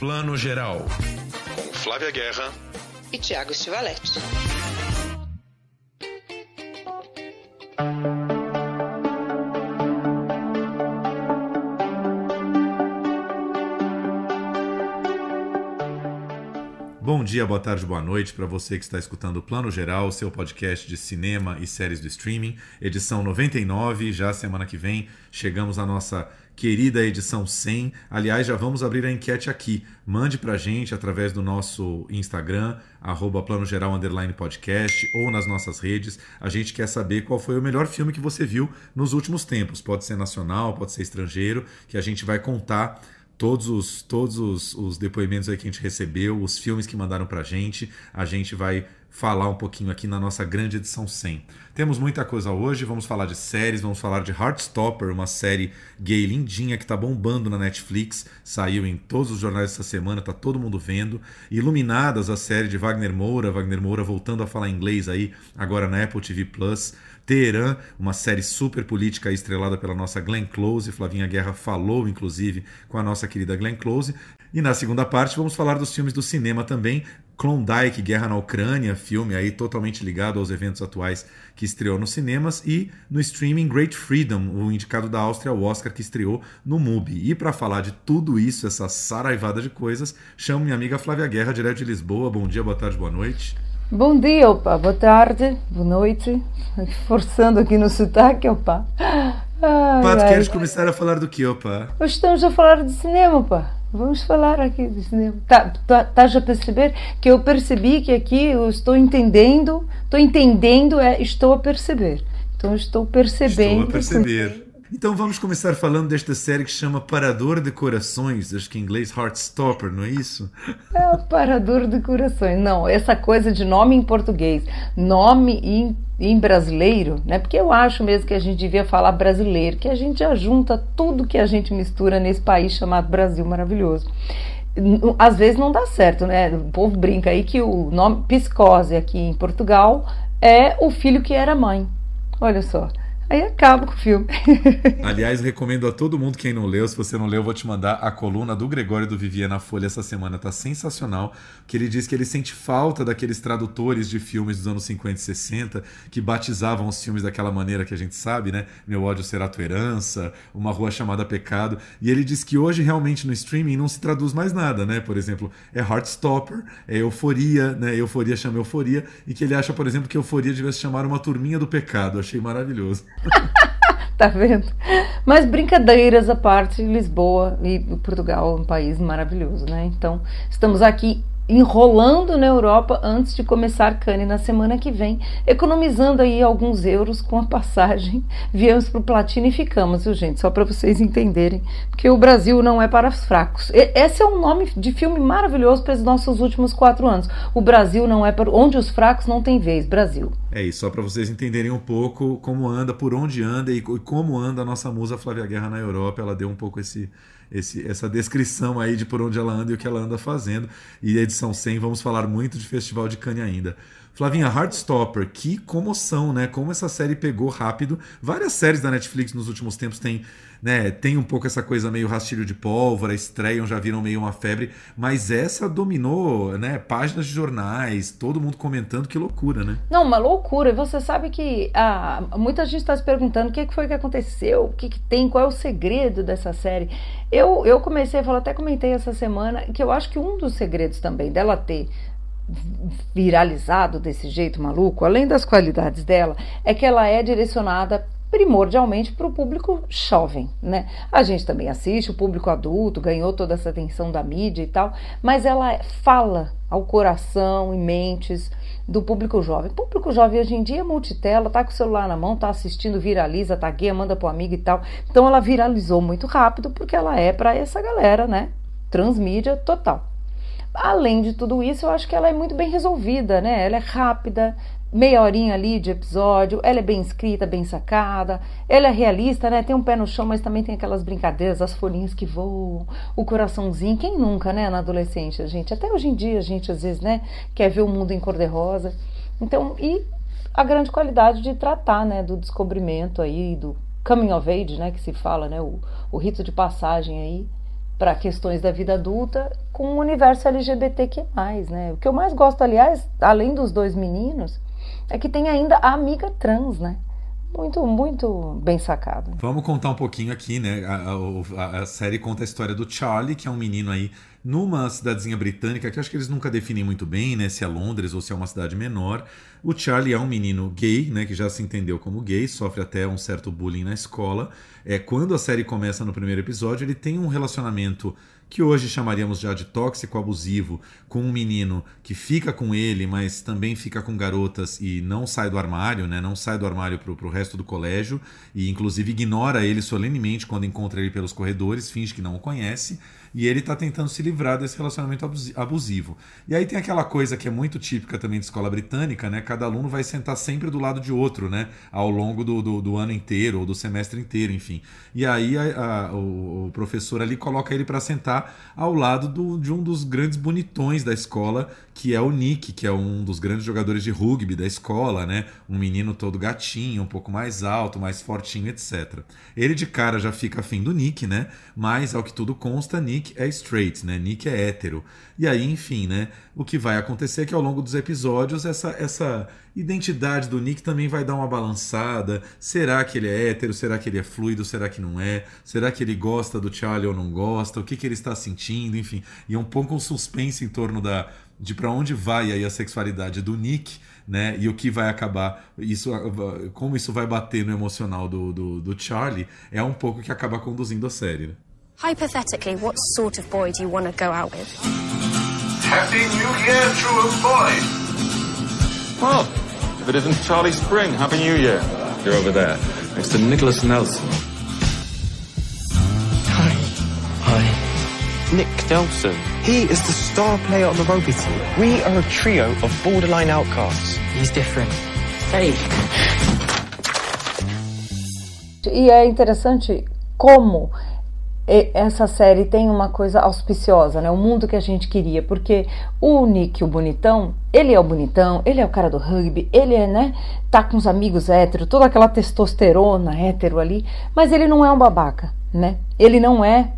Plano Geral. Com Flávia Guerra e Tiago Stivaletti. Bom dia, boa tarde, boa noite para você que está escutando o Plano Geral, seu podcast de cinema e séries do streaming, edição 99. Já semana que vem chegamos à nossa querida edição 100. Aliás, já vamos abrir a enquete aqui. Mande para gente através do nosso Instagram, arroba Plano Geral Underline Podcast, ou nas nossas redes. A gente quer saber qual foi o melhor filme que você viu nos últimos tempos. Pode ser nacional, pode ser estrangeiro, que a gente vai contar todos os, todos os, os depoimentos aí que a gente recebeu, os filmes que mandaram para gente. A gente vai falar um pouquinho aqui na nossa grande edição 100. Temos muita coisa hoje, vamos falar de séries, vamos falar de Heartstopper, uma série gay lindinha que está bombando na Netflix, saiu em todos os jornais essa semana, tá todo mundo vendo. Iluminadas, a série de Wagner Moura, Wagner Moura voltando a falar inglês aí, agora na Apple TV Plus. Teherã, uma série super política estrelada pela nossa Glenn Close. Flavinha Guerra falou, inclusive, com a nossa querida Glenn Close. E na segunda parte vamos falar dos filmes do cinema também. Klondike, Guerra na Ucrânia, filme aí totalmente ligado aos eventos atuais que estreou nos cinemas e no streaming Great Freedom, o indicado da Áustria ao Oscar que estreou no MUBI. E para falar de tudo isso, essa saraivada de coisas, chamo minha amiga Flávia Guerra, direto de Lisboa. Bom dia, boa tarde, boa noite. Bom dia, opa, boa tarde, boa noite. Forçando aqui no sotaque, opa. Ai, Pato, queres começar a falar do que, opa? Hoje estamos a falar de cinema, opa. Vamos falar aqui de cinema. Tá, tá, tá a perceber que eu percebi que aqui eu estou entendendo, estou entendendo, é, estou a perceber. Então estou percebendo. Estou a perceber. Então vamos começar falando desta série que chama Parador de Corações, acho que em inglês Heartstopper, não é isso? É Parador de Corações. Não, essa coisa de nome em português, nome em, em brasileiro, né? Porque eu acho mesmo que a gente devia falar brasileiro, que a gente junta tudo que a gente mistura nesse país chamado Brasil maravilhoso às vezes não dá certo, né? O povo brinca aí que o nome psicose aqui em Portugal é o filho que era mãe. Olha só. Aí acaba com o filme. Aliás, recomendo a todo mundo quem não leu. Se você não leu, eu vou te mandar a coluna do Gregório do Vivier na Folha essa semana. Tá sensacional. Que ele diz que ele sente falta daqueles tradutores de filmes dos anos 50 e 60 que batizavam os filmes daquela maneira que a gente sabe, né? Meu ódio será tua herança, Uma Rua Chamada Pecado. E ele diz que hoje realmente no streaming não se traduz mais nada, né? Por exemplo, é Heartstopper, é Euforia, né? Euforia chama Euforia. E que ele acha, por exemplo, que Euforia devesse chamar Uma Turminha do Pecado. Achei maravilhoso. tá vendo? Mas brincadeiras à parte, Lisboa e Portugal é um país maravilhoso, né? Então, estamos aqui enrolando na Europa antes de começar Cannes na semana que vem, economizando aí alguns euros com a passagem. Viemos para o e ficamos, viu, gente? Só para vocês entenderem, porque o Brasil não é para os fracos. Esse é um nome de filme maravilhoso para os nossos últimos quatro anos. O Brasil não é para onde os fracos não têm vez. Brasil. É isso, só para vocês entenderem um pouco como anda, por onde anda e como anda a nossa musa Flávia Guerra na Europa. Ela deu um pouco esse esse, essa descrição aí de por onde ela anda e o que ela anda fazendo. E edição 100 vamos falar muito de Festival de Cannes ainda. Flavinha, Heartstopper, que comoção, né? Como essa série pegou rápido. Várias séries da Netflix nos últimos tempos têm né, tem um pouco essa coisa meio rastilho de pólvora, estreiam, já viram meio uma febre, mas essa dominou, né, páginas de jornais, todo mundo comentando, que loucura, né? Não, uma loucura. E você sabe que ah, muita gente está se perguntando o que foi que aconteceu, o que, que tem, qual é o segredo dessa série. Eu, eu comecei a falar, até comentei essa semana, que eu acho que um dos segredos também dela ter viralizado desse jeito maluco, além das qualidades dela, é que ela é direcionada primordialmente para o público jovem, né? A gente também assiste, o público adulto ganhou toda essa atenção da mídia e tal, mas ela fala ao coração e mentes do público jovem. O público jovem hoje em dia é multitela, tá com o celular na mão, tá assistindo, viraliza, tagueia, manda pro amigo e tal. Então ela viralizou muito rápido porque ela é para essa galera, né? Transmídia total. Além de tudo isso, eu acho que ela é muito bem resolvida, né? Ela é rápida, meia horinha ali de episódio, ela é bem escrita, bem sacada, ela é realista, né? Tem um pé no chão, mas também tem aquelas brincadeiras, as folhinhas que voam, o coraçãozinho, quem nunca, né, na adolescência, gente? Até hoje em dia a gente às vezes, né, quer ver o mundo em cor-de-rosa. Então, e a grande qualidade de tratar, né, do descobrimento aí, do coming of age, né, que se fala, né, o, o rito de passagem aí, para questões da vida adulta com o universo LGBTQ+, né? O que eu mais gosto, aliás, além dos dois meninos, é que tem ainda a amiga trans, né? Muito, muito bem sacado. Vamos contar um pouquinho aqui, né? A, a, a, série conta a história do Charlie, que é um menino aí numa cidadezinha britânica, que acho que eles nunca definem muito bem, né? Se é Londres ou se é uma cidade menor. O Charlie é um menino gay, né? Que já se entendeu como gay, sofre até um certo bullying na escola. É, quando a série começa no primeiro episódio, ele tem um relacionamento que hoje chamaríamos já de tóxico abusivo, com um menino que fica com ele, mas também fica com garotas e não sai do armário, né? Não sai do armário pro, pro resto do colégio e inclusive ignora ele solenemente quando encontra ele pelos corredores, finge que não o conhece e ele está tentando se livrar desse relacionamento abusivo. E aí tem aquela coisa que é muito típica também de escola britânica, né? Cada aluno vai sentar sempre do lado de outro, né? Ao longo do, do, do ano inteiro ou do semestre inteiro, enfim. E aí a, a, o, professor ali coloca ele para sentar ao lado do, de um dos grandes bonitões da escola, que é o Nick, que é um dos grandes jogadores de rugby da escola, né? Um menino todo gatinho, um pouco mais alto, mais fortinho, etc. Ele de cara já fica afim do Nick, né? Mas ao que tudo consta, Nick Nick é straight, né? Nick é hétero. E aí, enfim, né? O que vai acontecer é que ao longo dos episódios essa, essa identidade do Nick também vai dar uma balançada. Será que ele é hétero? Será que ele é fluido? Será que não é? Será que ele gosta do Charlie ou não gosta? O que, que ele está sentindo? Enfim, e é um pouco um suspense em torno da de para onde vai aí a sexualidade do Nick, né? E o que vai acabar isso, como isso vai bater no emocional do, do, do Charlie, é um pouco que acaba conduzindo a série. Né? Hypothetically, what sort of boy do you want to go out with? Happy New Year, true boy! Well, if it isn't Charlie Spring, Happy New Year. You're over there, next to Nicholas Nelson. Hi. Hi. Nick Nelson. He is the star player on the rugby team. We are a trio of borderline outcasts. He's different. Hey. E é interessante como essa série tem uma coisa auspiciosa, né? O mundo que a gente queria, porque o Nick, o bonitão, ele é o bonitão, ele é o cara do rugby, ele é, né? Tá com os amigos héteros, toda aquela testosterona hétero ali, mas ele não é um babaca, né? Ele não é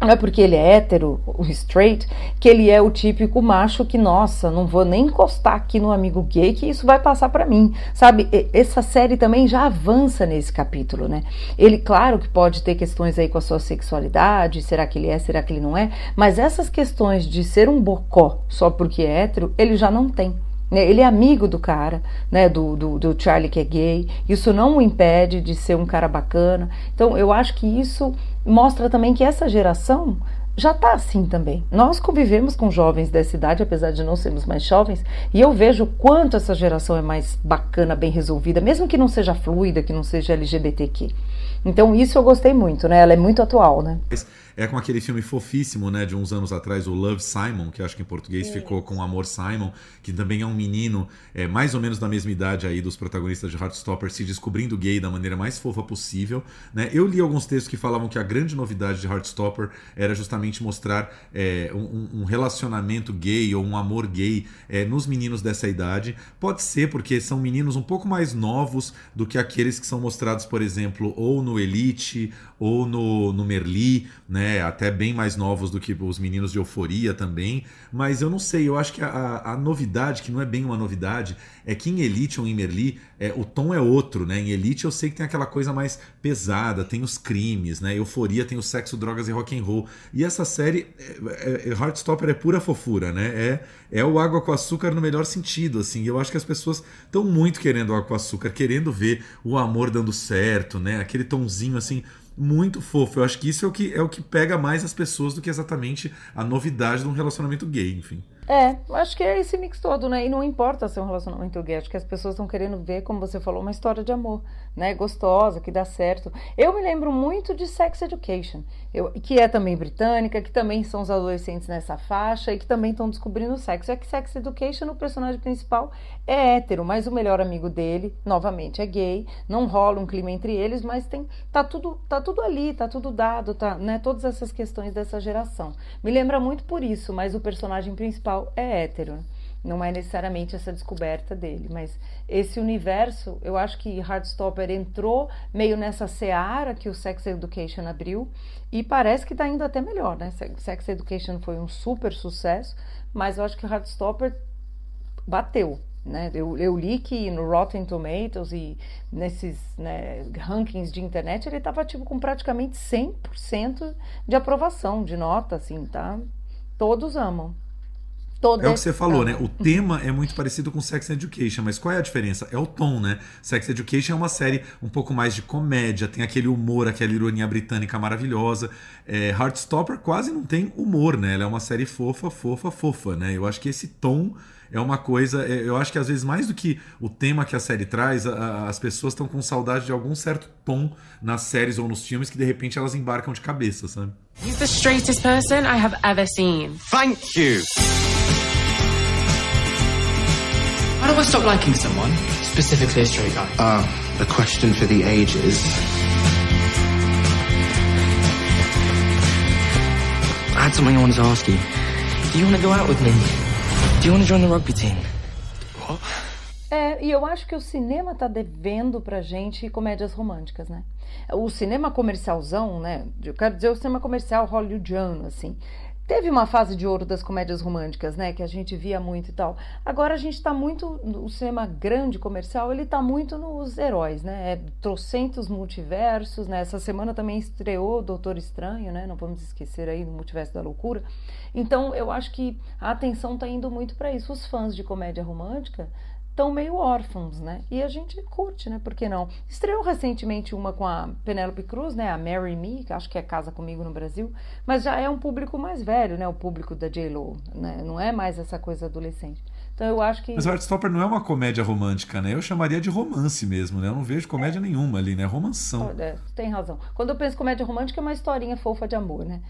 não é porque ele é hétero, o straight, que ele é o típico macho que, nossa, não vou nem encostar aqui no amigo gay que isso vai passar para mim, sabe? Essa série também já avança nesse capítulo, né? Ele, claro que pode ter questões aí com a sua sexualidade, será que ele é, será que ele não é, mas essas questões de ser um bocó só porque é hétero, ele já não tem. Né? Ele é amigo do cara, né? Do, do, do, Charlie que é gay. Isso não o impede de ser um cara bacana. Então, eu acho que isso mostra também que essa geração já está assim também. Nós convivemos com jovens dessa idade, apesar de não sermos mais jovens, e eu vejo quanto essa geração é mais bacana, bem resolvida, mesmo que não seja fluida, que não seja LGBTQ. Então, isso eu gostei muito, né? Ela é muito atual, né? É com aquele filme fofíssimo, né, de uns anos atrás, o Love Simon, que acho que em português é. ficou com Amor Simon, que também é um menino é, mais ou menos da mesma idade aí dos protagonistas de Heartstopper se descobrindo gay da maneira mais fofa possível, né? Eu li alguns textos que falavam que a grande novidade de Heartstopper era justamente mostrar é, um, um, relacionamento gay ou um amor gay é, nos meninos dessa idade. Pode ser porque são meninos um pouco mais novos do que aqueles que são mostrados, por exemplo, ou no Elite ou no, no Merli, né? Até bem mais novos do que os meninos de Euforia também. Mas eu não sei, eu acho que a, a novidade, que não é bem uma novidade, é que em Elite ou em Merli é, o tom é outro, né? Em Elite eu sei que tem aquela coisa mais pesada, tem os crimes, né? Euforia tem o sexo, drogas e rock and roll. E essa série, é, é, Heartstopper é pura fofura, né? É, é o água com açúcar no melhor sentido, assim. Eu acho que as pessoas estão muito querendo água com açúcar, querendo ver o amor dando certo, né? Aquele tomzinho assim muito fofo. Eu acho que isso é o que, é o que pega mais as pessoas do que exatamente a novidade de um relacionamento gay, enfim. É, acho que é esse mix todo, né? E não importa ser um relacionamento gay, acho que as pessoas estão querendo ver, como você falou, uma história de amor, né? Gostosa, que dá certo. Eu me lembro muito de Sex Education, eu, que é também britânica, que também são os adolescentes nessa faixa e que também estão descobrindo o sexo. É que Sex Education, o personagem principal é hétero, mas o melhor amigo dele, novamente, é gay. Não rola um clima entre eles, mas tem, tá tudo, tá tudo ali, tá tudo dado, tá, né? Todas essas questões dessa geração. Me lembra muito por isso, mas o personagem principal é hétero. Não é necessariamente essa descoberta dele, mas esse universo, eu acho que Heartstopper entrou meio nessa seara que o Sex Education abriu e parece que está indo até melhor, né? Sex Education foi um super sucesso, mas eu acho que Heartstopper bateu, né? Eu, eu, li que no Rotten Tomatoes e nesses né, rankings de internet ele estava tipo, com praticamente 100% de aprovação, de nota, assim, tá? Todos amam. Todos é o que você falou, né? O tema é muito parecido com Sex Education, mas qual é a diferença? É o tom, né? Sex Education é uma série um pouco mais de comédia, tem aquele humor, aquela ironia britânica maravilhosa. É, Heartstopper quase não tem humor, né? Ela é uma série fofa, fofa, fofa, né? Eu acho que esse tom é uma coisa. É, eu acho que às vezes, mais do que o tema que a série traz, a, as pessoas estão com saudade de algum certo tom nas séries ou nos filmes que de repente elas embarcam de cabeça, sabe? He's the straightest person I have ever seen. Thank you! How do I stop liking someone, specifically a straight guy? Ah, uh, a question for the ages. I had something I wanted to ask you. Do you want to go out with me? Do you want to join the rugby team? What? É, e eu acho que o cinema tá devendo pra gente comédias românticas, né? O cinema comercialzão, né? Eu quero dizer o cinema comercial hollywoodiano, assim. Teve uma fase de ouro das comédias românticas, né? Que a gente via muito e tal. Agora a gente tá muito. O cinema grande comercial, ele tá muito nos heróis, né? É trocentos multiversos, né? Essa semana também estreou Doutor Estranho, né? Não vamos esquecer aí do Multiverso da Loucura. Então eu acho que a atenção tá indo muito para isso. Os fãs de comédia romântica estão meio órfãos, né? E a gente curte, né? Por que não? Estreou recentemente uma com a Penélope Cruz, né? A Marry Me, que acho que é Casa Comigo no Brasil, mas já é um público mais velho, né? O público da J-Lo, né? Não é mais essa coisa adolescente. Então eu acho que... Mas o Heartstopper não é uma comédia romântica, né? Eu chamaria de romance mesmo, né? Eu não vejo comédia é. nenhuma ali, né? Romanção. É, tem razão. Quando eu penso comédia romântica é uma historinha fofa de amor, né?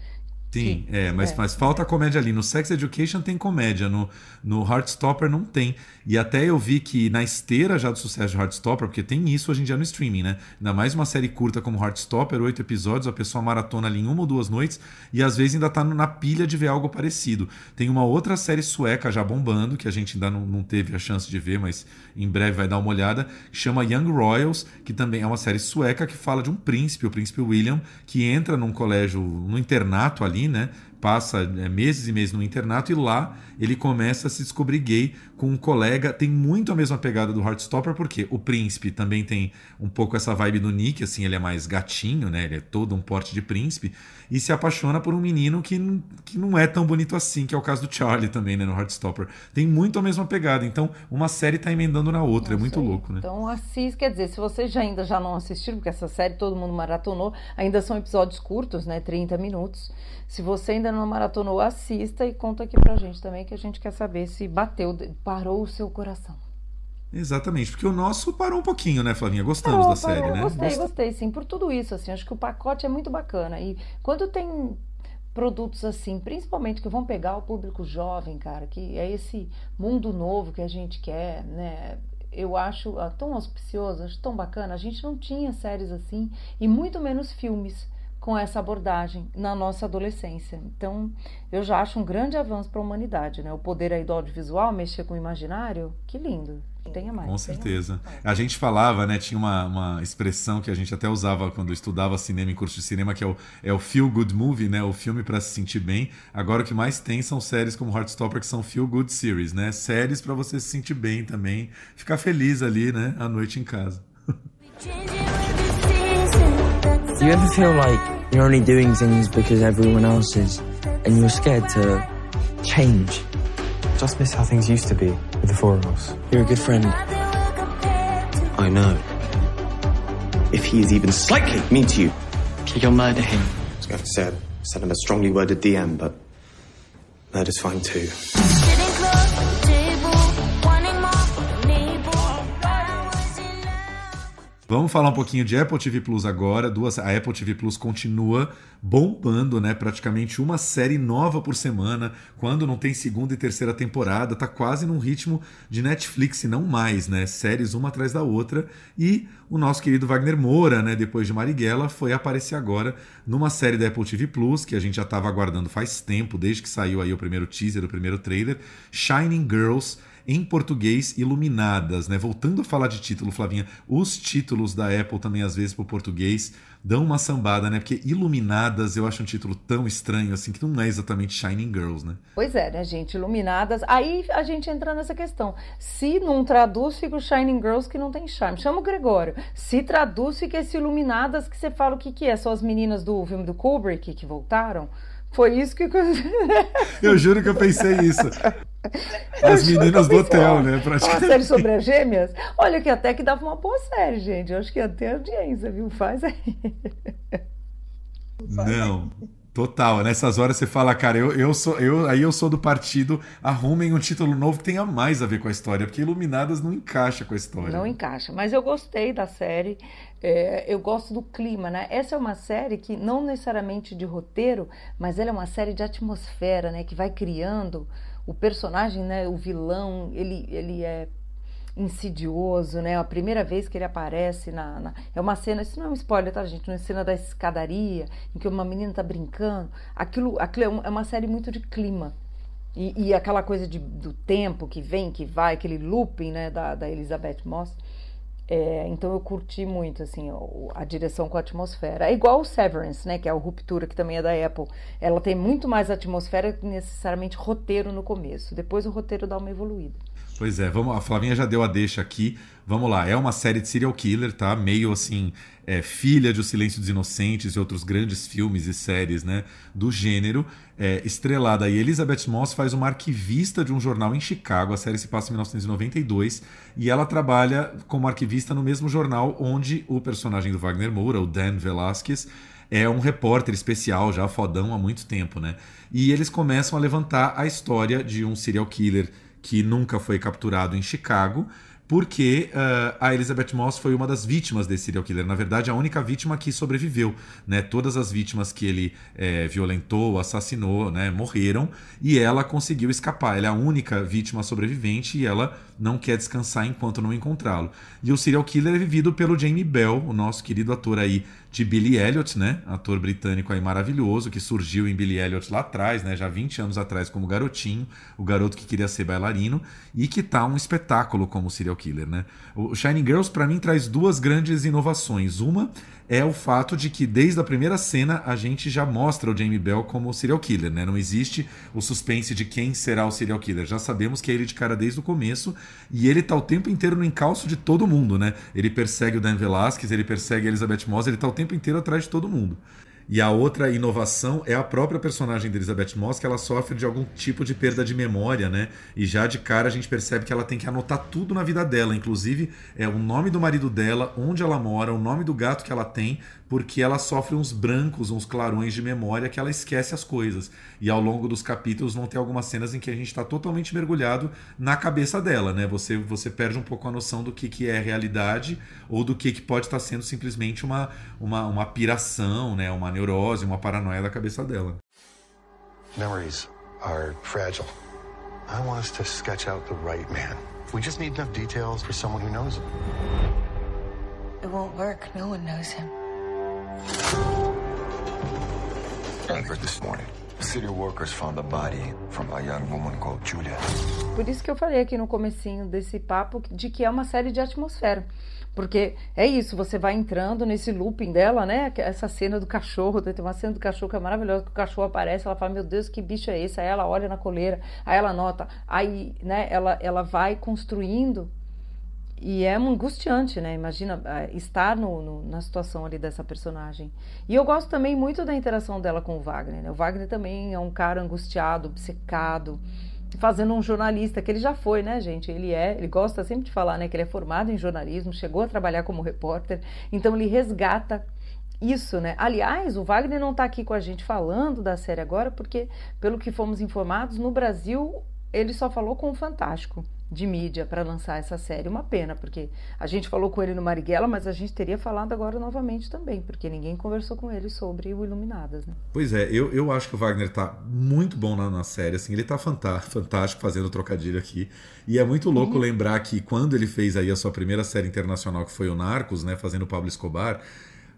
Sim, é, mas, é. mas falta comédia ali. No Sex Education tem comédia, no, no Heartstopper não tem. E até eu vi que na esteira já do sucesso de Heartstopper, porque tem isso hoje em dia no streaming, né? Ainda mais uma série curta como Heartstopper, oito episódios, a pessoa maratona ali em uma ou duas noites e às vezes ainda tá na pilha de ver algo parecido. Tem uma outra série sueca já bombando, que a gente ainda não, não teve a chance de ver, mas em breve vai dar uma olhada, que chama Young Royals, que também é uma série sueca que fala de um príncipe, o príncipe William, que entra num colégio, no internato ali, né? Passa é, meses e meses no internato e lá ele começa a se descobrir gay com um colega. Tem muito a mesma pegada do Heartstopper, porque o príncipe também tem um pouco essa vibe do Nick, assim, ele é mais gatinho, né? Ele é todo um porte de príncipe. E se apaixona por um menino que, que não é tão bonito assim, que é o caso do Charlie também, né? No Heartstopper. Tem muito a mesma pegada. Então, uma série tá emendando na outra. É muito louco, né? Então, assiste, quer dizer, se vocês já ainda já não assistiram, porque essa série todo mundo maratonou, ainda são episódios curtos, né? 30 minutos. Se você ainda não maratonou, assista e conta aqui pra gente também, que a gente quer saber se bateu, parou o seu coração. Exatamente, porque o nosso parou um pouquinho, né, Flavinha? Gostamos parou, da parou, série, né? Gostei, Gost... gostei, sim, por tudo isso, assim, acho que o pacote é muito bacana. E quando tem produtos assim, principalmente que vão pegar o público jovem, cara, que é esse mundo novo que a gente quer, né? Eu acho ah, tão auspicioso, acho tão bacana. A gente não tinha séries assim e muito menos filmes com essa abordagem na nossa adolescência. Então, eu já acho um grande avanço para a humanidade, né? O poder aí do audiovisual, mexer com o imaginário, que lindo. Tenha mais. Com certeza. Mais. A gente falava, né? Tinha uma, uma expressão que a gente até usava quando estudava cinema em curso de cinema, que é o, é o feel good movie, né? O filme para se sentir bem. Agora o que mais tem são séries como Heartstopper, que são feel good series, né? Séries para você se sentir bem também, ficar feliz ali, né? À noite em casa. Do you ever feel like you're only doing things because everyone else is, and you're scared to change? Just miss how things used to be with the four of us. You're a good friend. I know. If he is even slightly mean to you, you'll murder him. I was going to say, send him a strongly worded DM, but murder's fine too. Vamos falar um pouquinho de Apple TV Plus agora. Duas, a Apple TV Plus continua bombando, né? Praticamente uma série nova por semana. Quando não tem segunda e terceira temporada, tá quase num ritmo de Netflix e não mais, né? Séries uma atrás da outra. E o nosso querido Wagner Moura, né? Depois de Marighella, foi aparecer agora numa série da Apple TV Plus que a gente já estava aguardando faz tempo, desde que saiu aí o primeiro teaser, o primeiro trailer, Shining Girls em português Iluminadas, né? Voltando a falar de título, Flavinha, os títulos da Apple também às vezes para o português dão uma sambada, né? Porque Iluminadas eu acho um título tão estranho assim que não é exatamente Shining Girls, né? Pois é, né, gente? Iluminadas. Aí a gente entra nessa questão. Se não traduz, fica o Shining Girls que não tem charme. Chama o Gregório. Se traduz, fica esse Iluminadas que você fala o que, que é. São as meninas do filme do Kubrick que voltaram. Foi isso que. eu juro que eu pensei isso. As meninas do hotel, né? Praticamente. Uma série sobre as gêmeas? Olha, que até que dava uma boa série, gente. Eu acho que ia ter audiência, viu? Faz aí. Não. Total, nessas horas você fala, cara, eu, eu sou eu aí eu sou do partido, arrumem um título novo que tenha mais a ver com a história, porque Iluminadas não encaixa com a história. Não encaixa, mas eu gostei da série, é, eu gosto do clima, né? Essa é uma série que não necessariamente de roteiro, mas ela é uma série de atmosfera, né? Que vai criando o personagem, né? O vilão, ele, ele é insidioso, né? A primeira vez que ele aparece na, na, é uma cena, isso não é um spoiler, tá, gente? Uma cena da escadaria em que uma menina tá brincando. Aquilo, aquilo é, é uma série muito de clima. E, e aquela coisa de, do tempo que vem, que vai, aquele looping, né, da, da Elizabeth Moss. É, então eu curti muito assim a direção com a atmosfera. É igual o Severance, né, que é o Ruptura, que também é da Apple. Ela tem muito mais atmosfera que necessariamente roteiro no começo. Depois o roteiro dá uma evoluída. Pois é, vamos, a Flavinha já deu a deixa aqui. Vamos lá, é uma série de serial killer, tá? Meio assim, é, filha de O Silêncio dos Inocentes e outros grandes filmes e séries, né? Do gênero. É, estrelada aí, Elizabeth Moss faz uma arquivista de um jornal em Chicago. A série se passa em 1992 e ela trabalha como arquivista no mesmo jornal onde o personagem do Wagner Moura, o Dan Velasquez, é um repórter especial, já fodão há muito tempo, né? E eles começam a levantar a história de um serial killer que nunca foi capturado em Chicago, porque uh, a Elizabeth Moss foi uma das vítimas desse serial killer. Na verdade, a única vítima que sobreviveu. Né? Todas as vítimas que ele é, violentou, assassinou, né, morreram e ela conseguiu escapar. Ela é a única vítima sobrevivente e ela não quer descansar enquanto não encontrá-lo. E o serial killer é vivido pelo Jamie Bell, o nosso querido ator aí de Billy Elliot, né? Ator britânico aí maravilhoso, que surgiu em Billy Elliot lá atrás, né? Já 20 anos atrás como garotinho, o garoto que queria ser bailarino e que tá um espetáculo como serial killer, né? O Shining Girls para mim traz duas grandes inovações. Uma é o fato de que desde a primeira cena a gente já mostra o Jamie Bell como serial killer, né? Não existe o suspense de quem será o serial killer. Já sabemos que é ele de cara desde o começo e ele tá o tempo inteiro no encalço de todo mundo, né? Ele persegue o Dan Velasquez, ele persegue a Elizabeth Moss, ele tá o tempo inteiro atrás de todo mundo. E a outra inovação é a própria personagem de Elizabeth Moss, que ela sofre de algum tipo de perda de memória, né? E já de cara a gente percebe que ela tem que anotar tudo na vida dela, inclusive é o nome do marido dela, onde ela mora, o nome do gato que ela tem, porque ela sofre uns brancos, uns clarões de memória que ela esquece as coisas. E ao longo dos capítulos vão ter algumas cenas em que a gente está totalmente mergulhado na cabeça dela, né? Você, você perde um pouco a noção do que, que é realidade ou do que, que pode estar tá sendo simplesmente uma, uma, uma piração, né? Uma neurose, uma paranoia da cabeça dela. Memories are fragile. I want us to sketch out the right man. We just need enough details for someone who knows him. It won't work. No one knows him. Por isso que eu falei aqui no comecinho desse papo de que é uma série de atmosfera. Porque é isso, você vai entrando nesse looping dela, né? Essa cena do cachorro, tem uma cena do cachorro que é maravilhosa, que o cachorro aparece, ela fala, meu Deus, que bicho é esse? Aí ela olha na coleira, aí ela nota, aí, né, ela, ela vai construindo e é angustiante, né? Imagina é, estar no, no, na situação ali dessa personagem. E eu gosto também muito da interação dela com o Wagner. Né? O Wagner também é um cara angustiado, obcecado, fazendo um jornalista, que ele já foi, né, gente? Ele é, ele gosta sempre de falar, né, que ele é formado em jornalismo, chegou a trabalhar como repórter, então ele resgata isso, né? Aliás, o Wagner não está aqui com a gente falando da série agora, porque, pelo que fomos informados, no Brasil ele só falou com o Fantástico. De mídia para lançar essa série. Uma pena, porque a gente falou com ele no Marighella, mas a gente teria falado agora novamente também, porque ninguém conversou com ele sobre o Iluminadas. Né? Pois é, eu, eu acho que o Wagner tá muito bom na, na série, assim, ele tá fantástico, fazendo trocadilho aqui. E é muito louco uhum. lembrar que quando ele fez aí a sua primeira série internacional, que foi o Narcos, né, fazendo o Pablo Escobar,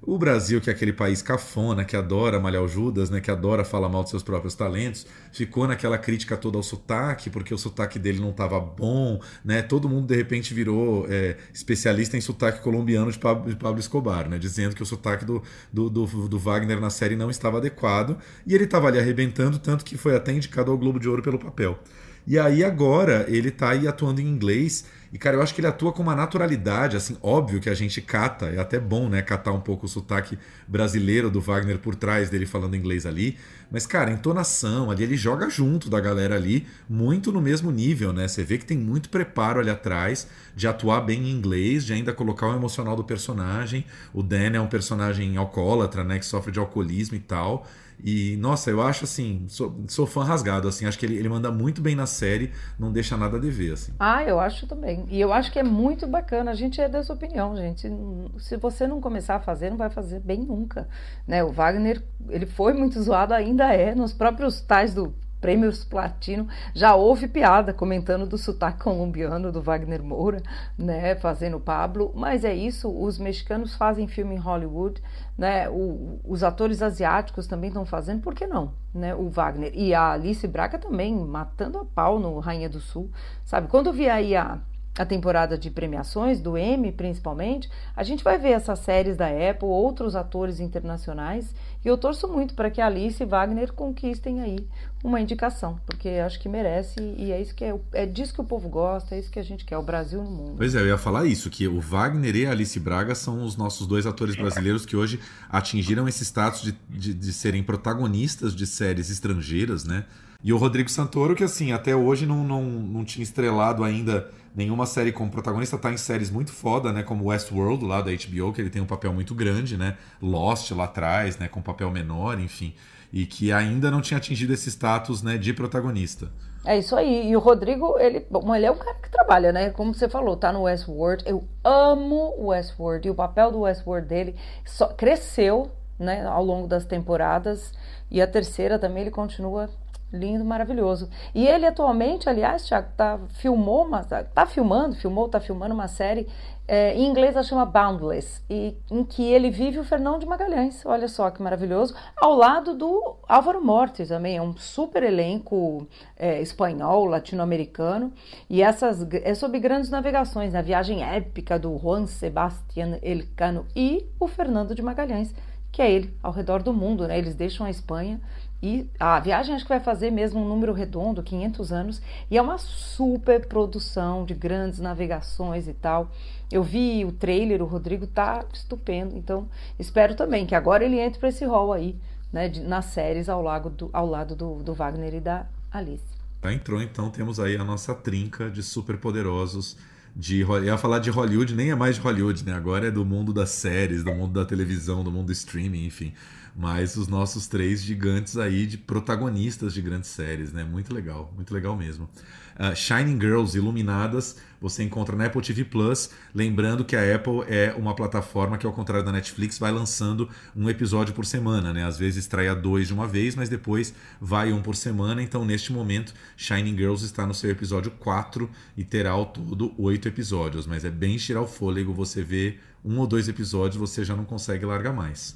o Brasil, que é aquele país cafona, que adora malhar o Judas, né, que adora falar mal dos seus próprios talentos, ficou naquela crítica toda ao sotaque, porque o sotaque dele não estava bom, né? Todo mundo de repente virou é, especialista em sotaque colombiano de Pablo, Escobar, né? Dizendo que o sotaque do, do, do, do Wagner na série não estava adequado, e ele estava ali arrebentando, tanto que foi até indicado ao Globo de Ouro pelo papel. E aí agora ele tá aí atuando em inglês. E, cara, eu acho que ele atua com uma naturalidade, assim, óbvio que a gente cata, é até bom, né, catar um pouco o sotaque brasileiro do Wagner por trás dele falando inglês ali. Mas, cara, entonação ali, ele joga junto da galera ali, muito no mesmo nível, né? Você vê que tem muito preparo ali atrás de atuar bem em inglês, de ainda colocar o emocional do personagem. O Dan é um personagem alcoólatra, né, que sofre de alcoolismo e tal. E, nossa, eu acho assim, sou, sou fã rasgado, assim, acho que ele, ele manda muito bem na série, não deixa nada a dever, assim. Ah, eu acho também. E eu acho que é muito bacana, a gente é dessa opinião, gente. Se você não começar a fazer, não vai fazer bem nunca. Né? O Wagner, ele foi muito zoado, ainda é, nos próprios tais do prêmios platino, já houve piada comentando do sotaque colombiano do Wagner Moura, né, fazendo Pablo, mas é isso, os mexicanos fazem filme em Hollywood, né, o, os atores asiáticos também estão fazendo, por que não, né, o Wagner, e a Alice Braga também, matando a pau no Rainha do Sul, sabe, quando vi aí a a temporada de premiações, do Emmy principalmente, a gente vai ver essas séries da Apple, outros atores internacionais, e eu torço muito para que Alice e Wagner conquistem aí uma indicação, porque acho que merece, e é isso que é, é disso que o povo gosta, é isso que a gente quer, o Brasil no mundo. Pois é, eu ia falar isso, que o Wagner e a Alice Braga são os nossos dois atores brasileiros que hoje atingiram esse status de, de, de serem protagonistas de séries estrangeiras, né? E o Rodrigo Santoro, que assim, até hoje não, não, não tinha estrelado ainda nenhuma série como protagonista, tá em séries muito foda, né? Como Westworld, lá da HBO, que ele tem um papel muito grande, né? Lost lá atrás, né? Com um papel menor, enfim. E que ainda não tinha atingido esse status, né? De protagonista. É isso aí. E o Rodrigo, ele, bom, ele é um cara que trabalha, né? Como você falou, tá no Westworld. Eu amo o Westworld. E o papel do Westworld dele só cresceu, né? Ao longo das temporadas. E a terceira também ele continua lindo, maravilhoso. E ele atualmente, aliás, Thiago, tá, filmou uma, tá filmando, filmou, tá filmando uma série é, em inglês ela chama Boundless, e, em que ele vive o Fernão de Magalhães, olha só que maravilhoso, ao lado do Álvaro Morte também, é um super elenco é, espanhol, latino-americano, e essas é sobre grandes navegações, a viagem épica do Juan Sebastián Elcano e o Fernando de Magalhães, que é ele, ao redor do mundo, né? Eles deixam a Espanha e a viagem acho que vai fazer mesmo um número redondo, 500 anos, e é uma super produção de grandes navegações e tal. Eu vi o trailer, o Rodrigo tá estupendo, então espero também que agora ele entre para esse rol aí, né, de, nas séries ao, lago do, ao lado do, do Wagner e da Alice. Já entrou, então temos aí a nossa trinca de super poderosos de ia falar de Hollywood, nem é mais de Hollywood, né? Agora é do mundo das séries, do mundo da televisão, do mundo do streaming, enfim mas os nossos três gigantes aí de protagonistas de grandes séries, né? Muito legal, muito legal mesmo. Uh, Shining Girls Iluminadas você encontra na Apple TV Plus. Lembrando que a Apple é uma plataforma que, ao contrário da Netflix, vai lançando um episódio por semana, né? Às vezes estreia dois de uma vez, mas depois vai um por semana. Então, neste momento, Shining Girls está no seu episódio 4 e terá ao todo oito episódios. Mas é bem tirar o fôlego, você vê um ou dois episódios, você já não consegue largar mais.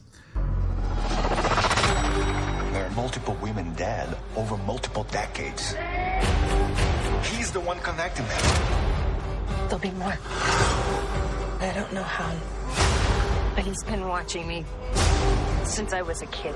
Multiple women dead over multiple decades. He's the one connecting them. There'll be more. I don't know how. But he's been watching me since I was a kid.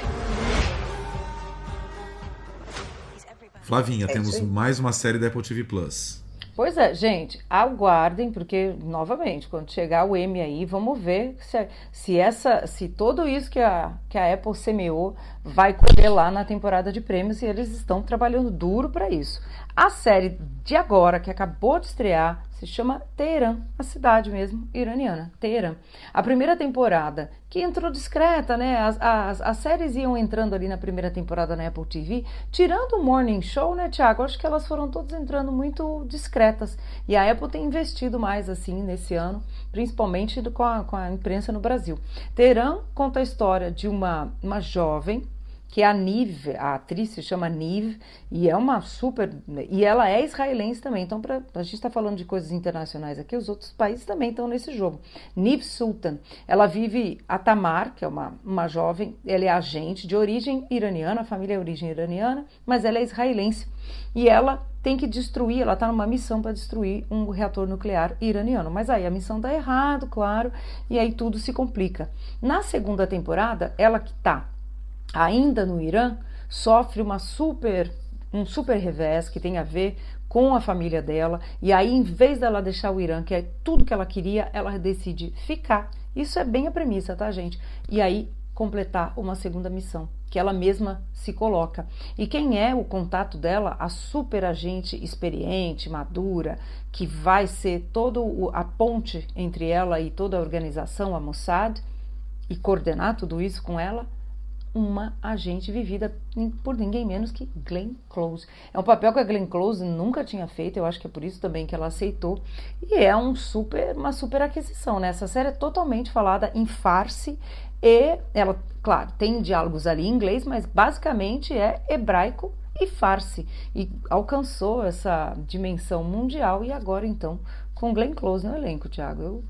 Flavinha, temos mais uma série da Apple TV Plus. Pois é, gente, aguardem, porque, novamente, quando chegar o M aí, vamos ver se, se, essa, se tudo isso que a, que a Apple semeou vai lá na temporada de prêmios e eles estão trabalhando duro para isso. A série de agora, que acabou de estrear, se chama Teherã, a cidade mesmo iraniana, Teherã. A primeira temporada, que entrou discreta, né? As, as, as, séries iam entrando ali na primeira temporada na Apple TV, tirando o Morning Show, né, Tiago? Acho que elas foram todas entrando muito discretas. E a Apple tem investido mais assim nesse ano, principalmente com a, com a imprensa no Brasil. Teherã conta a história de uma, uma jovem que é a Nive, a atriz se chama Nive, e é uma super. E ela é israelense também. Então, pra, a gente está falando de coisas internacionais aqui, os outros países também estão nesse jogo. Nive Sultan, ela vive a Tamar, que é uma, uma jovem, ela é agente de origem iraniana, a família é origem iraniana, mas ela é israelense. E ela tem que destruir, ela está numa missão para destruir um reator nuclear iraniano. Mas aí a missão dá errado, claro, e aí tudo se complica. Na segunda temporada, ela que está ainda no Irã, sofre uma super, um super revés que tem a ver com a família dela, e aí, em vez dela deixar o Irã, que é tudo que ela queria, ela decide ficar. Isso é bem a premissa, tá, gente? E aí completar uma segunda missão, que ela mesma se coloca. E quem é o contato dela? A super agente experiente, madura, que vai ser toda a ponte entre ela e toda a organização, a Mossad, e coordenar tudo isso com ela? Uma agente vivida por ninguém menos que Glenn Close. É um papel que a Glenn Close nunca tinha feito, eu acho que é por isso também que ela aceitou. E é um super, uma super aquisição, né? Essa série é totalmente falada em farce e ela, claro, tem diálogos ali em inglês, mas basicamente é hebraico e farce. E alcançou essa dimensão mundial e agora então com Glenn Close no elenco, Thiago. Eu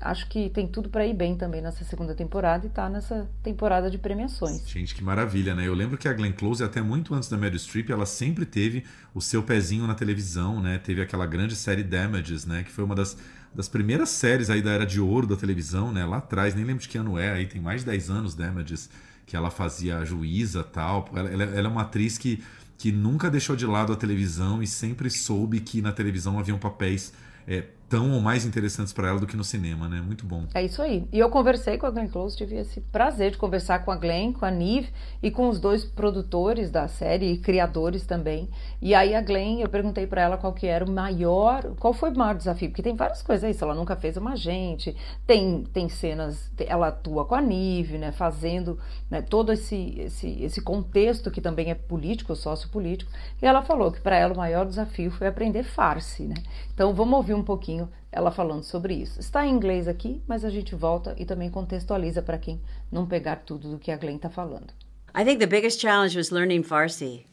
acho que tem tudo para ir bem também nessa segunda temporada e tá nessa temporada de premiações. Gente, que maravilha, né? Eu lembro que a Glenn Close, até muito antes da Meryl Streep, ela sempre teve o seu pezinho na televisão, né? Teve aquela grande série Damages, né? Que foi uma das, das primeiras séries aí da Era de Ouro da televisão, né? Lá atrás, nem lembro de que ano é, aí tem mais de 10 anos Damages, que ela fazia a juíza tal. Ela, ela, ela é uma atriz que, que nunca deixou de lado a televisão e sempre soube que na televisão haviam papéis é, tão ou mais interessantes para ela do que no cinema, né? Muito bom. É isso aí. E eu conversei com a Glenn Close, tive esse prazer de conversar com a Glenn, com a Nive e com os dois produtores da série e criadores também. E aí a Glenn, eu perguntei para ela qual que era o maior, qual foi o maior desafio, porque tem várias coisas aí, ela nunca fez uma agente, tem tem cenas, ela atua com a Nive, né, fazendo né, todo esse, esse esse contexto que também é político, sociopolítico. E ela falou que para ela o maior desafio foi aprender farce, né? Então vamos ouvir um pouquinho ela falando sobre isso. Está em inglês aqui, mas a gente volta e também contextualiza para quem não pegar tudo do que a Glenn está falando. I think the biggest challenge was learning Farsi.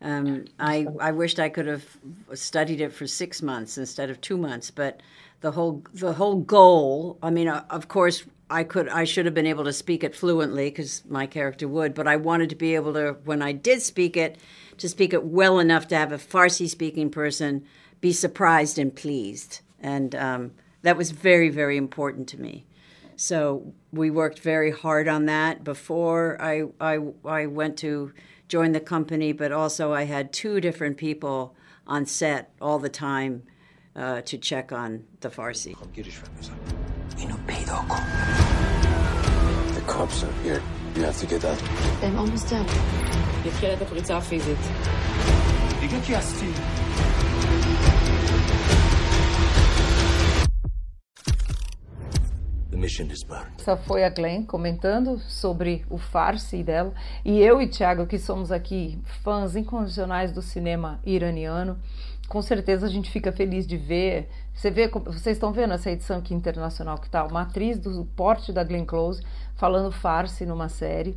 Um, I, I wished I could have studied it for six months instead of two months, but the whole the whole goal. I mean, uh, of course, I could I should have been able to speak it fluently because my character would, but I wanted to be able to when I did speak it to speak it well enough to have a Farsi speaking person be surprised and pleased. And um, that was very, very important to me. So we worked very hard on that before I, I, I went to join the company, but also I had two different people on set all the time uh, to check on the Farsi. The cops are here. You have to get out. I'm almost done. Essa foi a Glenn comentando sobre o farce dela. E eu e Thiago, que somos aqui fãs incondicionais do cinema iraniano, com certeza a gente fica feliz de ver. Você vê, vocês estão vendo essa edição aqui internacional que tá uma atriz do porte da Glenn Close falando farce numa série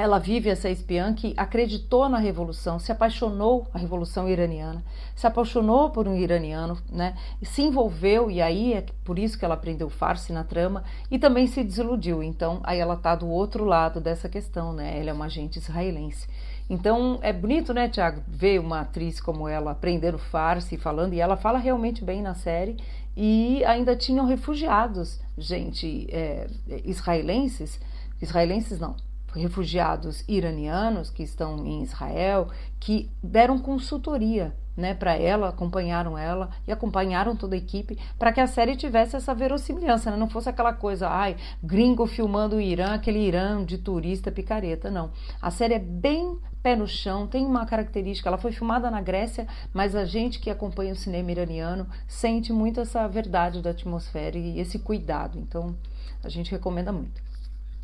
ela vive essa espiã que acreditou na revolução, se apaixonou a revolução iraniana, se apaixonou por um iraniano, né? Se envolveu e aí é por isso que ela aprendeu farce na trama e também se desiludiu. Então, aí ela tá do outro lado dessa questão, né? Ela é uma agente israelense. Então, é bonito, né, Tiago, ver uma atriz como ela aprendendo farce falando e ela fala realmente bem na série e ainda tinham refugiados, gente, é, israelenses, israelenses não, refugiados iranianos que estão em Israel, que deram consultoria né, para ela, acompanharam ela e acompanharam toda a equipe para que a série tivesse essa verossimilhança, né? não fosse aquela coisa, ai, gringo filmando o Irã, aquele Irã de turista picareta, não. A série é bem pé no chão, tem uma característica, ela foi filmada na Grécia, mas a gente que acompanha o cinema iraniano sente muito essa verdade da atmosfera e esse cuidado. Então, a gente recomenda muito.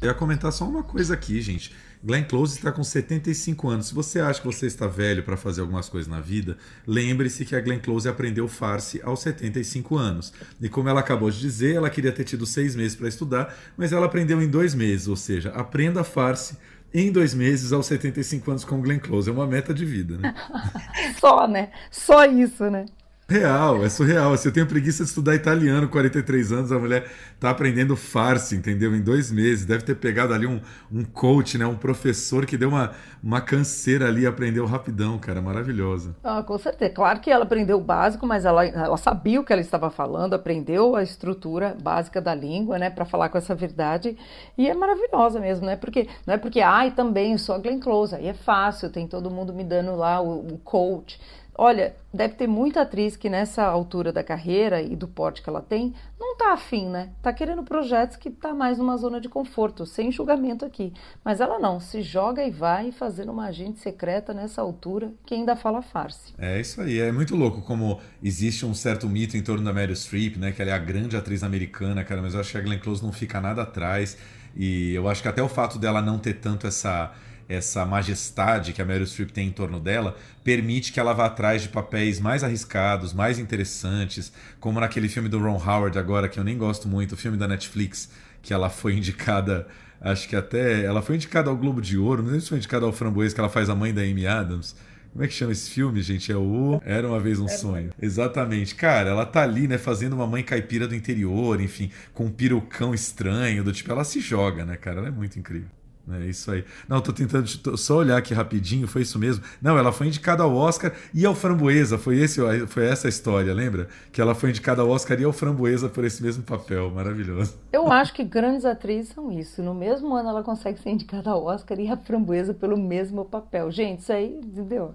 Eu ia comentar só uma coisa aqui, gente. Glenn Close está com 75 anos. Se você acha que você está velho para fazer algumas coisas na vida, lembre-se que a Glenn Close aprendeu farce aos 75 anos. E como ela acabou de dizer, ela queria ter tido seis meses para estudar, mas ela aprendeu em dois meses. Ou seja, aprenda farce em dois meses aos 75 anos com Glenn Close. É uma meta de vida, né? Só, né? Só isso, né? Real, é surreal. Assim, eu tenho preguiça de estudar italiano, 43 anos, a mulher tá aprendendo farce, entendeu? Em dois meses. Deve ter pegado ali um, um coach, né? Um professor que deu uma, uma canseira ali aprendeu rapidão, cara. Maravilhosa. Ah, com certeza. Claro que ela aprendeu o básico, mas ela, ela sabia o que ela estava falando, aprendeu a estrutura básica da língua, né? para falar com essa verdade. E é maravilhosa mesmo, né? Porque, não é porque, ai, também sou a Glenn Close, aí é fácil, tem todo mundo me dando lá o, o coach. Olha, deve ter muita atriz que nessa altura da carreira e do porte que ela tem, não tá afim, né? Tá querendo projetos que tá mais numa zona de conforto, sem julgamento aqui. Mas ela não, se joga e vai fazendo uma agente secreta nessa altura que ainda fala farce. É isso aí, é muito louco como existe um certo mito em torno da Meryl Streep, né? Que ela é a grande atriz americana, cara, mas eu acho que a Glenn Close não fica nada atrás. E eu acho que até o fato dela não ter tanto essa essa majestade que a Meryl Streep tem em torno dela, permite que ela vá atrás de papéis mais arriscados, mais interessantes, como naquele filme do Ron Howard agora, que eu nem gosto muito, o filme da Netflix, que ela foi indicada, acho que até, ela foi indicada ao Globo de Ouro, não sei se foi indicada ao Framboesa, que ela faz a mãe da Amy Adams. Como é que chama esse filme, gente? É o Era uma vez um sonho. Exatamente. Cara, ela tá ali, né, fazendo uma mãe caipira do interior, enfim, com um pirucão estranho, do tipo, ela se joga, né, cara? Ela é muito incrível. É isso aí. Não, tô tentando só olhar aqui rapidinho, foi isso mesmo. Não, ela foi indicada ao Oscar e ao Framboesa, foi, esse, foi essa história, lembra? Que ela foi indicada ao Oscar e ao Framboesa por esse mesmo papel, maravilhoso. Eu acho que grandes atrizes são isso. No mesmo ano ela consegue ser indicada ao Oscar e a Framboesa pelo mesmo papel. Gente, isso aí, entendeu?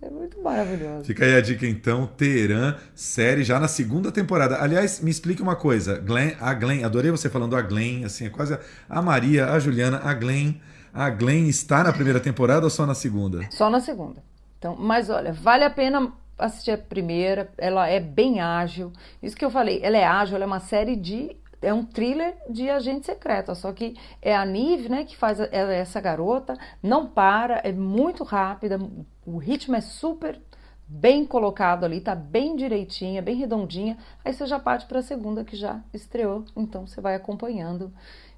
É muito maravilhoso. Fica aí a dica então, Teherã, série já na segunda temporada. Aliás, me explique uma coisa, Glenn, a Glenn, adorei você falando a Glenn, assim, é quase a Maria, a Juliana, a Glenn. A Glenn está na primeira temporada ou só na segunda? Só na segunda. Então, mas olha, vale a pena assistir a primeira, ela é bem ágil. Isso que eu falei, ela é ágil, ela é uma série de é um thriller de agente secreto, só que é a Nive, né, que faz é essa garota, não para, é muito rápida, o ritmo é super bem colocado ali, tá bem direitinha, bem redondinha. Aí você já parte para a segunda que já estreou, então você vai acompanhando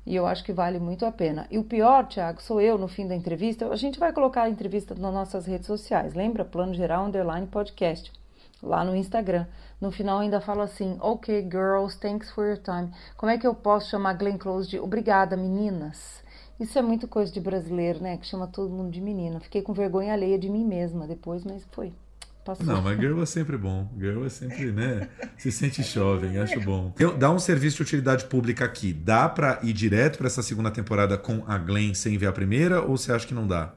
e eu acho que vale muito a pena. E o pior, Thiago, sou eu no fim da entrevista. A gente vai colocar a entrevista nas nossas redes sociais, lembra? Plano Geral Underline Podcast, lá no Instagram. No final ainda falo assim, ok, girls, thanks for your time. Como é que eu posso chamar Glenn Close de obrigada, meninas? Isso é muito coisa de brasileiro, né? Que chama todo mundo de menina. Fiquei com vergonha alheia de mim mesma depois, mas foi. Passou. Não, mas girl é sempre bom. Girl é sempre, né? Se sente jovem, acho bom. Dá um serviço de utilidade pública aqui. Dá para ir direto para essa segunda temporada com a Glenn sem ver a primeira ou você acha que não dá?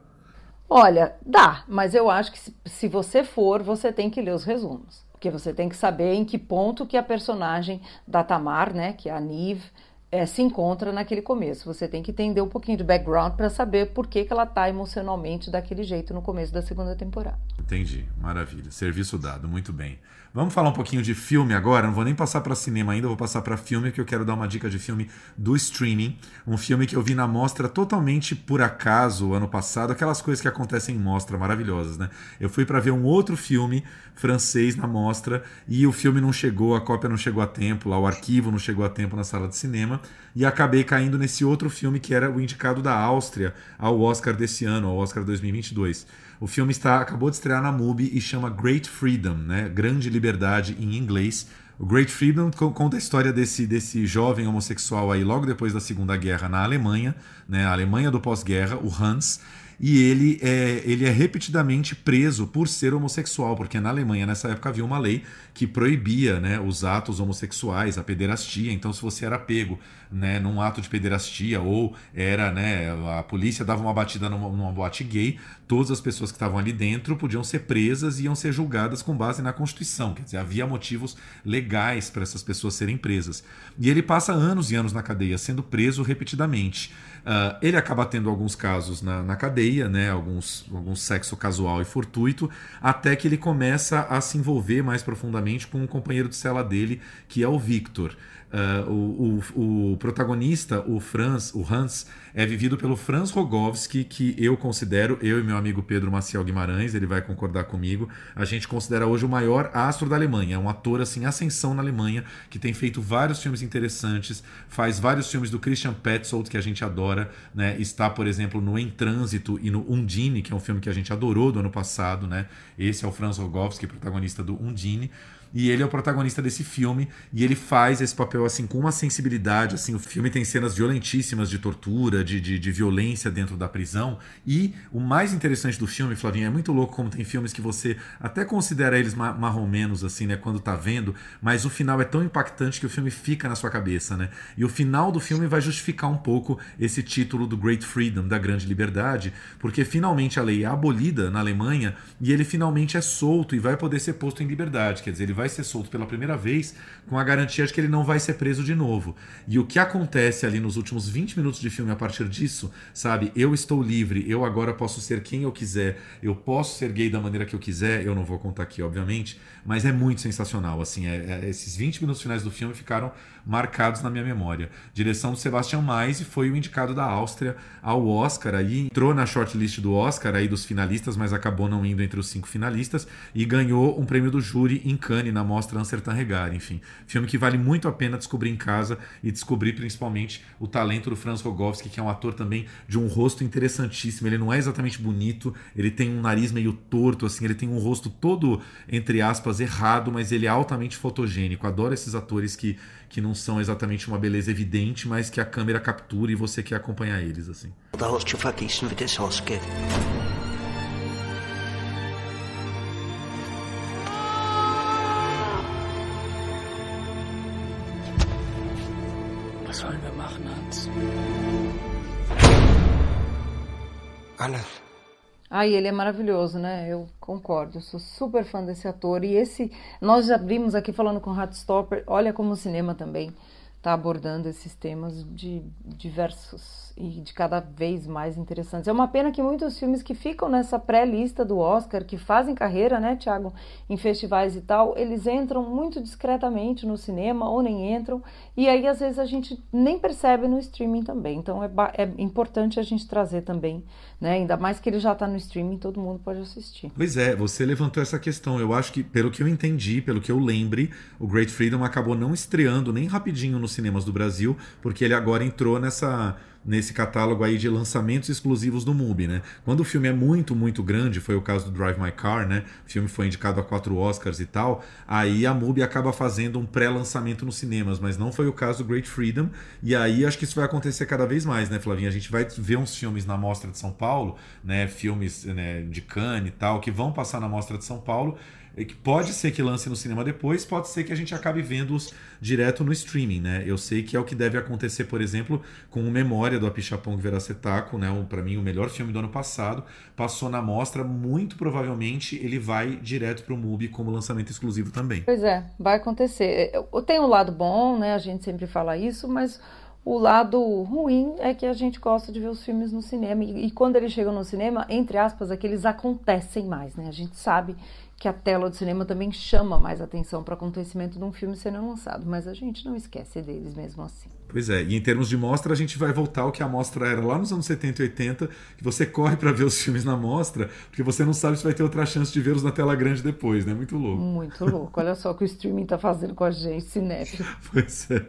Olha, dá, mas eu acho que se, se você for, você tem que ler os resumos. Porque você tem que saber em que ponto que a personagem da Tamar, né, que é a Nive, é, se encontra naquele começo. Você tem que entender um pouquinho de background para saber por que, que ela está emocionalmente daquele jeito no começo da segunda temporada. Entendi, maravilha. Serviço dado, muito bem. Vamos falar um pouquinho de filme agora. Não vou nem passar para cinema ainda, vou passar para filme, que eu quero dar uma dica de filme do streaming. Um filme que eu vi na mostra totalmente por acaso ano passado. Aquelas coisas que acontecem em mostra maravilhosas, né? Eu fui para ver um outro filme francês na mostra e o filme não chegou, a cópia não chegou a tempo, lá o arquivo não chegou a tempo na sala de cinema e acabei caindo nesse outro filme que era o indicado da Áustria ao Oscar desse ano, ao Oscar 2022. O filme está acabou de estrear na MUBI e chama Great Freedom, né? Grande Liberdade em inglês. O Great Freedom conta a história desse, desse jovem homossexual aí logo depois da Segunda Guerra na Alemanha, né? A Alemanha do pós-guerra, o Hans. E ele é, ele é repetidamente preso por ser homossexual, porque na Alemanha nessa época havia uma lei que proibia né, os atos homossexuais, a pederastia. Então, se você era pego né, num ato de pederastia ou era né, a polícia dava uma batida numa, numa boate gay, todas as pessoas que estavam ali dentro podiam ser presas e iam ser julgadas com base na Constituição. Quer dizer, havia motivos legais para essas pessoas serem presas. E ele passa anos e anos na cadeia, sendo preso repetidamente. Uh, ele acaba tendo alguns casos na, na cadeia, né, alguns, alguns sexo casual e fortuito, até que ele começa a se envolver mais profundamente com um companheiro de cela dele, que é o Victor. Uh, o, o, o, protagonista, o Franz, o Hans, é vivido pelo Franz Rogowski, que eu considero, eu e meu amigo Pedro Maciel Guimarães, ele vai concordar comigo, a gente considera hoje o maior astro da Alemanha. Um ator assim, ascensão na Alemanha, que tem feito vários filmes interessantes, faz vários filmes do Christian Petzold, que a gente adora, né? Está, por exemplo, no Em Trânsito e no Undine, que é um filme que a gente adorou do ano passado, né? Esse é o Franz Rogowski, protagonista do Undine. E ele é o protagonista desse filme e ele faz esse papel assim com uma sensibilidade, assim, o filme tem cenas violentíssimas de tortura, de, de, de violência dentro da prisão. E o mais interessante do filme, Flavinha, é muito louco como tem filmes que você até considera eles marromenos assim, né, quando tá vendo, mas o final é tão impactante que o filme fica na sua cabeça, né? E o final do filme vai justificar um pouco esse título do Great Freedom, da grande liberdade, porque finalmente a lei é abolida na Alemanha e ele finalmente é solto e vai poder ser posto em liberdade, quer dizer, ele vai vai ser solto pela primeira vez com a garantia de que ele não vai ser preso de novo. E o que acontece ali nos últimos 20 minutos de filme a partir disso, sabe? Eu estou livre, eu agora posso ser quem eu quiser, eu posso ser gay da maneira que eu quiser, eu não vou contar aqui, obviamente, mas é muito sensacional. Assim, é, é, esses 20 minutos finais do filme ficaram marcados na minha memória. Direção do Sebastian Mais foi o indicado da Áustria ao Oscar, aí entrou na shortlist do Oscar aí dos finalistas, mas acabou não indo entre os cinco finalistas e ganhou um prêmio do júri em Cannes na mostra Amsterdam Regar, enfim. Filme que vale muito a pena descobrir em casa e descobrir principalmente o talento do Franz Rogowski, que é um ator também de um rosto interessantíssimo. Ele não é exatamente bonito, ele tem um nariz meio torto, assim, ele tem um rosto todo, entre aspas, errado, mas ele é altamente fotogênico. Adoro esses atores que, que não são exatamente uma beleza evidente, mas que a câmera captura e você quer acompanhar eles, assim. E ele é maravilhoso, né? Eu concordo, eu sou super fã desse ator. E esse, nós já abrimos aqui falando com Stopper. olha como o cinema também está abordando esses temas de diversos e de cada vez mais interessantes. É uma pena que muitos filmes que ficam nessa pré-lista do Oscar, que fazem carreira, né, Thiago, em festivais e tal, eles entram muito discretamente no cinema ou nem entram, e aí às vezes a gente nem percebe no streaming também. Então é, é importante a gente trazer também, né, ainda mais que ele já está no streaming, todo mundo pode assistir. Pois é, você levantou essa questão. Eu acho que, pelo que eu entendi, pelo que eu lembre, o Great Freedom acabou não estreando nem rapidinho nos cinemas do Brasil, porque ele agora entrou nessa nesse catálogo aí de lançamentos exclusivos do MUBI, né? Quando o filme é muito, muito grande, foi o caso do Drive My Car, né? O filme foi indicado a quatro Oscars e tal, aí a MUBI acaba fazendo um pré-lançamento nos cinemas, mas não foi o caso do Great Freedom, e aí acho que isso vai acontecer cada vez mais, né, Flavinha? A gente vai ver uns filmes na Mostra de São Paulo, né? Filmes né, de Cannes e tal, que vão passar na Mostra de São Paulo, que pode ser que lance no cinema depois, pode ser que a gente acabe vendo-os direto no streaming, né? Eu sei que é o que deve acontecer, por exemplo, com o Memória do Apichapong Veracetaco, né? Para mim, o melhor filme do ano passado, passou na mostra, muito provavelmente ele vai direto para o MUBI como lançamento exclusivo também. Pois é, vai acontecer. Tem um lado bom, né? A gente sempre fala isso, mas o lado ruim é que a gente gosta de ver os filmes no cinema e, e quando eles chegam no cinema, entre aspas, é que eles acontecem mais, né? A gente sabe que a tela do cinema também chama mais atenção para o acontecimento de um filme sendo lançado, mas a gente não esquece deles mesmo assim. Pois é, e em termos de mostra, a gente vai voltar ao que a mostra era lá nos anos 70 e 80, que você corre para ver os filmes na mostra, porque você não sabe se vai ter outra chance de vê-los na tela grande depois, né? Muito louco. Muito louco. Olha só o que o streaming está fazendo com a gente, cinéfilo. pois é.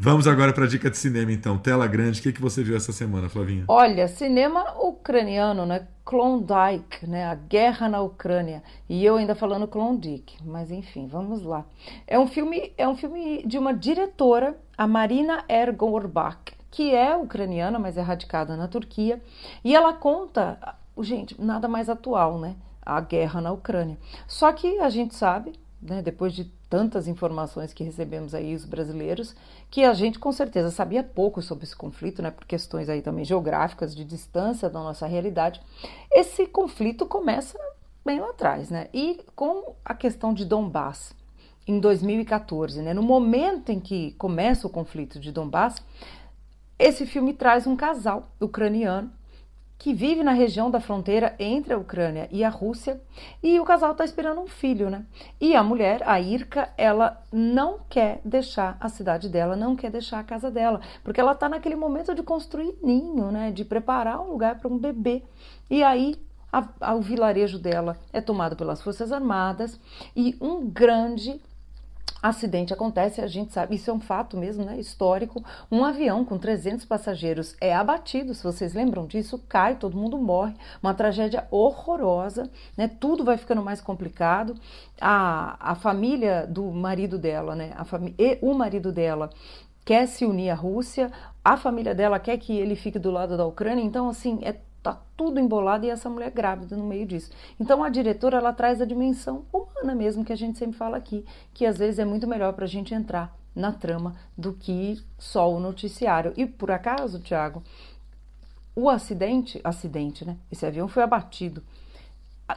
Vamos agora para a dica de cinema, então. Tela grande, o que, que você viu essa semana, Flavinha? Olha, cinema ucraniano, né? Klondike, né? A guerra na Ucrânia. E eu ainda falando Klondike, mas enfim, vamos lá. É um filme, é um filme de uma diretora, a Marina Ergorbach, que é ucraniana, mas é radicada na Turquia, e ela conta, gente, nada mais atual, né? A guerra na Ucrânia. Só que a gente sabe, né, depois de tantas informações que recebemos aí os brasileiros, que a gente com certeza sabia pouco sobre esse conflito, né, por questões aí também geográficas, de distância da nossa realidade. Esse conflito começa bem lá atrás, né? E com a questão de Donbass em 2014, né? No momento em que começa o conflito de Donbass, esse filme traz um casal ucraniano que vive na região da fronteira entre a Ucrânia e a Rússia, e o casal está esperando um filho, né? E a mulher, a Irka, ela não quer deixar a cidade dela, não quer deixar a casa dela, porque ela está naquele momento de construir ninho, né? De preparar um lugar para um bebê. E aí a, a, o vilarejo dela é tomado pelas Forças Armadas e um grande acidente acontece, a gente sabe, isso é um fato mesmo, né, histórico. Um avião com 300 passageiros é abatido, se vocês lembram disso, cai, todo mundo morre. Uma tragédia horrorosa, né? Tudo vai ficando mais complicado. A, a família do marido dela, né, a e o marido dela quer se unir à Rússia, a família dela quer que ele fique do lado da Ucrânia, então assim, é tá tudo embolado e essa mulher grávida no meio disso. Então a diretora ela traz a dimensão humana mesmo que a gente sempre fala aqui, que às vezes é muito melhor para a gente entrar na trama do que só o noticiário. E por acaso, Tiago, o acidente, acidente, né? Esse avião foi abatido.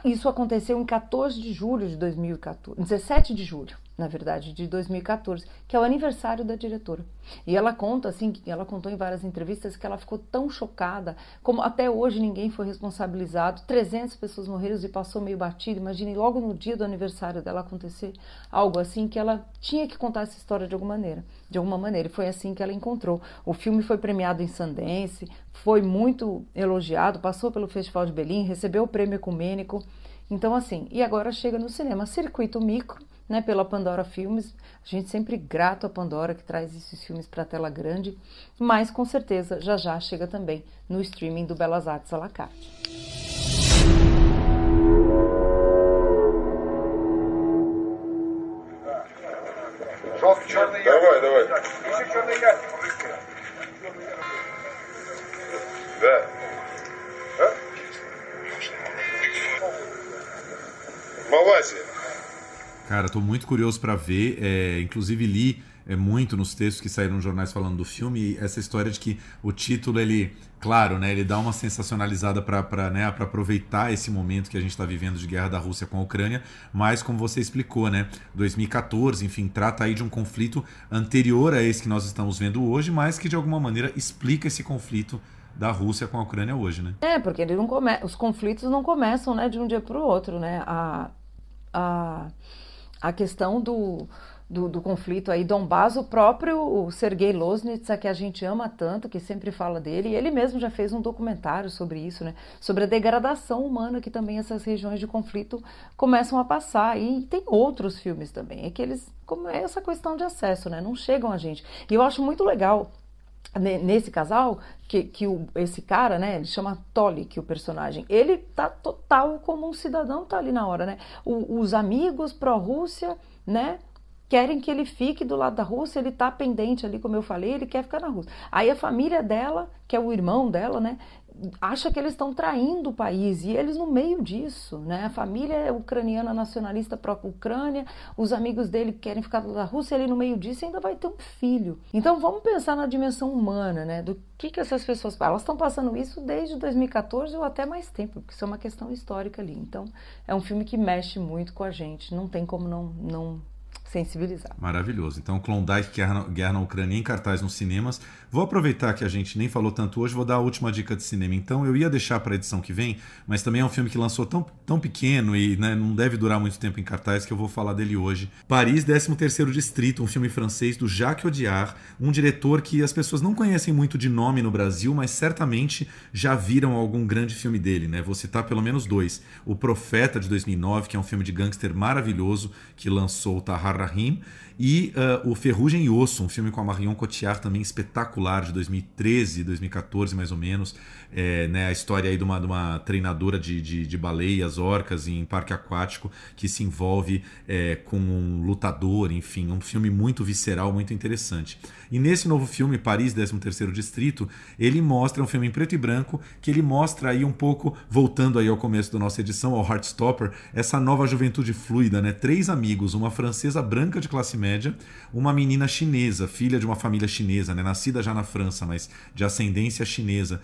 Isso aconteceu em 14 de julho de 2014, 17 de julho na verdade, de 2014, que é o aniversário da diretora. E ela conta, assim, ela contou em várias entrevistas que ela ficou tão chocada, como até hoje ninguém foi responsabilizado, 300 pessoas morreram e passou meio batido. Imagine logo no dia do aniversário dela acontecer algo assim, que ela tinha que contar essa história de alguma maneira. De alguma maneira, e foi assim que ela encontrou. O filme foi premiado em Sundance, foi muito elogiado, passou pelo Festival de Berlim, recebeu o prêmio ecumênico. Então, assim, e agora chega no cinema. Circuito Micro, né, pela Pandora Filmes. A gente sempre grato a Pandora que traz esses filmes para a tela grande, mas com certeza já já chega também no streaming do Belas Artes à la carte. Давай, давай. Да. Малайзия. Cara, tô muito curioso para ver. É, inclusive li é, muito nos textos que saíram nos jornais falando do filme essa história de que o título ele, claro, né, ele dá uma sensacionalizada para né, aproveitar esse momento que a gente está vivendo de guerra da Rússia com a Ucrânia, mas como você explicou, né, 2014, enfim, trata aí de um conflito anterior a esse que nós estamos vendo hoje, mas que de alguma maneira explica esse conflito da Rússia com a Ucrânia hoje, né? É, porque ele não come... os conflitos não começam, né, de um dia para o outro, né? A, a a questão do, do, do, conflito aí, Donbass, o próprio Sergei Loznitsa, que a gente ama tanto, que sempre fala dele, ele mesmo já fez um documentário sobre isso, né? Sobre a degradação humana que também essas regiões de conflito começam a passar. E tem outros filmes também, é que eles, como é essa questão de acesso, né? Não chegam a gente. E eu acho muito legal nesse casal, que, que o, esse cara, né, ele chama Tolik, o personagem, ele tá total como um cidadão tá ali na hora, né? O, os amigos pró-Rússia, né, querem que ele fique do lado da Rússia, ele tá pendente ali, como eu falei, ele quer ficar na Rússia. Aí a família dela, que é o irmão dela, né, acha que eles estão traindo o país e eles no meio disso, né? A família ucraniana nacionalista pró-Ucrânia, os amigos dele querem ficar da Rússia, ele no meio disso ainda vai ter um filho. Então vamos pensar na dimensão humana, né? Do que que essas pessoas, elas estão passando isso desde 2014 ou até mais tempo, porque isso é uma questão histórica ali. Então é um filme que mexe muito com a gente, não tem como não não sensibilizar. Maravilhoso. Então, Klondike, Guerra na Ucrânia, em cartaz nos cinemas. Vou aproveitar que a gente nem falou tanto hoje, vou dar a última dica de cinema. Então, eu ia deixar para a edição que vem, mas também é um filme que lançou tão, tão pequeno e né, não deve durar muito tempo em cartaz que eu vou falar dele hoje. Paris, 13º Distrito, um filme francês do Jacques Audiard, um diretor que as pessoas não conhecem muito de nome no Brasil, mas certamente já viram algum grande filme dele, né? Vou citar pelo menos dois. O Profeta, de 2009, que é um filme de gangster maravilhoso, que lançou o Tahar Rahim, e uh, o Ferrugem e Osso, um filme com a Marion Cotillard também espetacular, de 2013, 2014 mais ou menos. É, né, a história aí de uma, de uma treinadora de, de, de, baleias, orcas em parque aquático que se envolve é, com um lutador, enfim, um filme muito visceral, muito interessante. E nesse novo filme, Paris, 13º Distrito, ele mostra um filme em preto e branco que ele mostra aí um pouco, voltando aí ao começo da nossa edição, ao Heartstopper, essa nova juventude fluida, né? Três amigos, uma francesa branca de classe média, uma menina chinesa, filha de uma família chinesa, né? nascida já na França, mas de ascendência chinesa,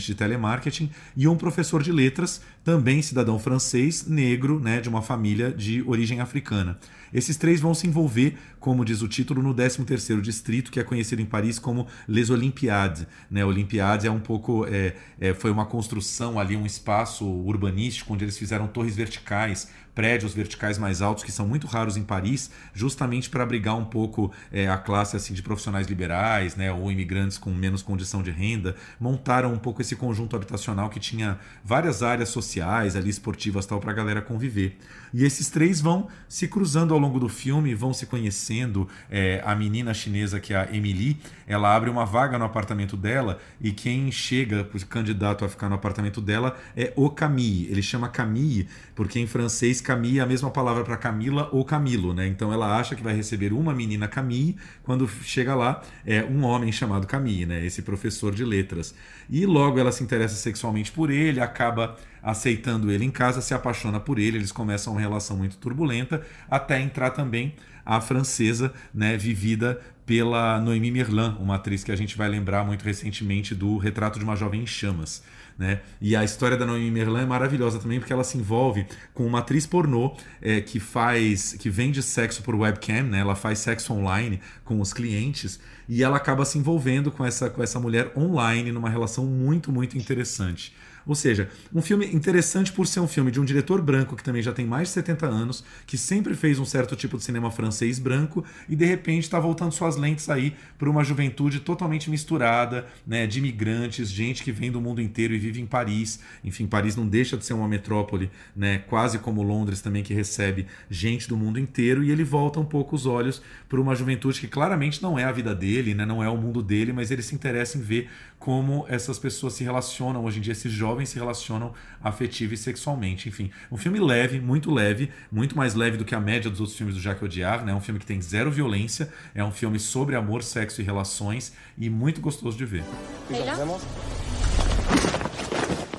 de telemarketing, e um professor de letras, também cidadão francês, negro, né? de uma família de origem africana. Esses três vão se envolver, como diz o título, no 13º distrito, que é conhecido em Paris como Les Olympiades. Né? Olympiades é um pouco, é, é, foi uma construção ali, um espaço urbanístico onde eles fizeram torres verticais prédios verticais mais altos que são muito raros em Paris, justamente para abrigar um pouco é, a classe assim de profissionais liberais, né, ou imigrantes com menos condição de renda, montaram um pouco esse conjunto habitacional que tinha várias áreas sociais ali esportivas tal para a galera conviver. E esses três vão se cruzando ao longo do filme, vão se conhecendo. É, a menina chinesa que é a Emily, ela abre uma vaga no apartamento dela e quem chega candidato a ficar no apartamento dela é o Camille. Ele chama Camille porque em francês Camille é a mesma palavra para Camila ou Camilo, né? Então ela acha que vai receber uma menina Camille, quando chega lá é um homem chamado Camille, né? Esse professor de letras. E logo ela se interessa sexualmente por ele, acaba aceitando ele em casa, se apaixona por ele, eles começam uma relação muito turbulenta, até entrar também a francesa, né, vivida pela Noémie Merlan, uma atriz que a gente vai lembrar muito recentemente do Retrato de uma Jovem em Chamas. Né? E a história da Noemi Merlan é maravilhosa também porque ela se envolve com uma atriz pornô é, que faz, que vende sexo por webcam, né? Ela faz sexo online com os clientes e ela acaba se envolvendo com essa, com essa mulher online numa relação muito, muito interessante. Ou seja, um filme interessante por ser um filme de um diretor branco que também já tem mais de 70 anos, que sempre fez um certo tipo de cinema francês branco e de repente está voltando suas lentes aí para uma juventude totalmente misturada, né, de imigrantes, gente que vem do mundo inteiro e vive em Paris. Enfim, Paris não deixa de ser uma metrópole, né, quase como Londres também que recebe gente do mundo inteiro e ele volta um pouco os olhos para uma juventude que claramente não é a vida dele, né, não é o mundo dele, mas ele se interessa em ver como essas pessoas se relacionam hoje em dia, esses jovens se relacionam afetiva e sexualmente. Enfim, um filme leve, muito leve, muito mais leve do que a média dos outros filmes do Jacques Audiard, né? É um filme que tem zero violência, é um filme sobre amor, sexo e relações e muito gostoso de ver.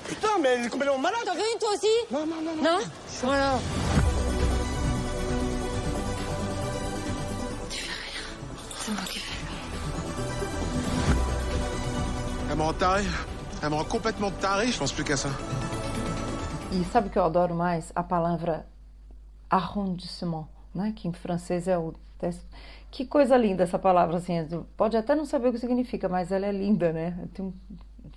Putain, mais elle est complètement malade T'en veux une toi aussi Non, non, non, non. Non Voilà. Tu fais rien. C'est moi qui fais. Elle me me rend complètement taré, je pense plus qu'à ça. E sabe o que eu adoro mais? A palavra arrondissement, né? que em francês é o. Que coisa linda essa palavra, assim. Pode até não saber o que significa, mas ela é linda, né? Tem um...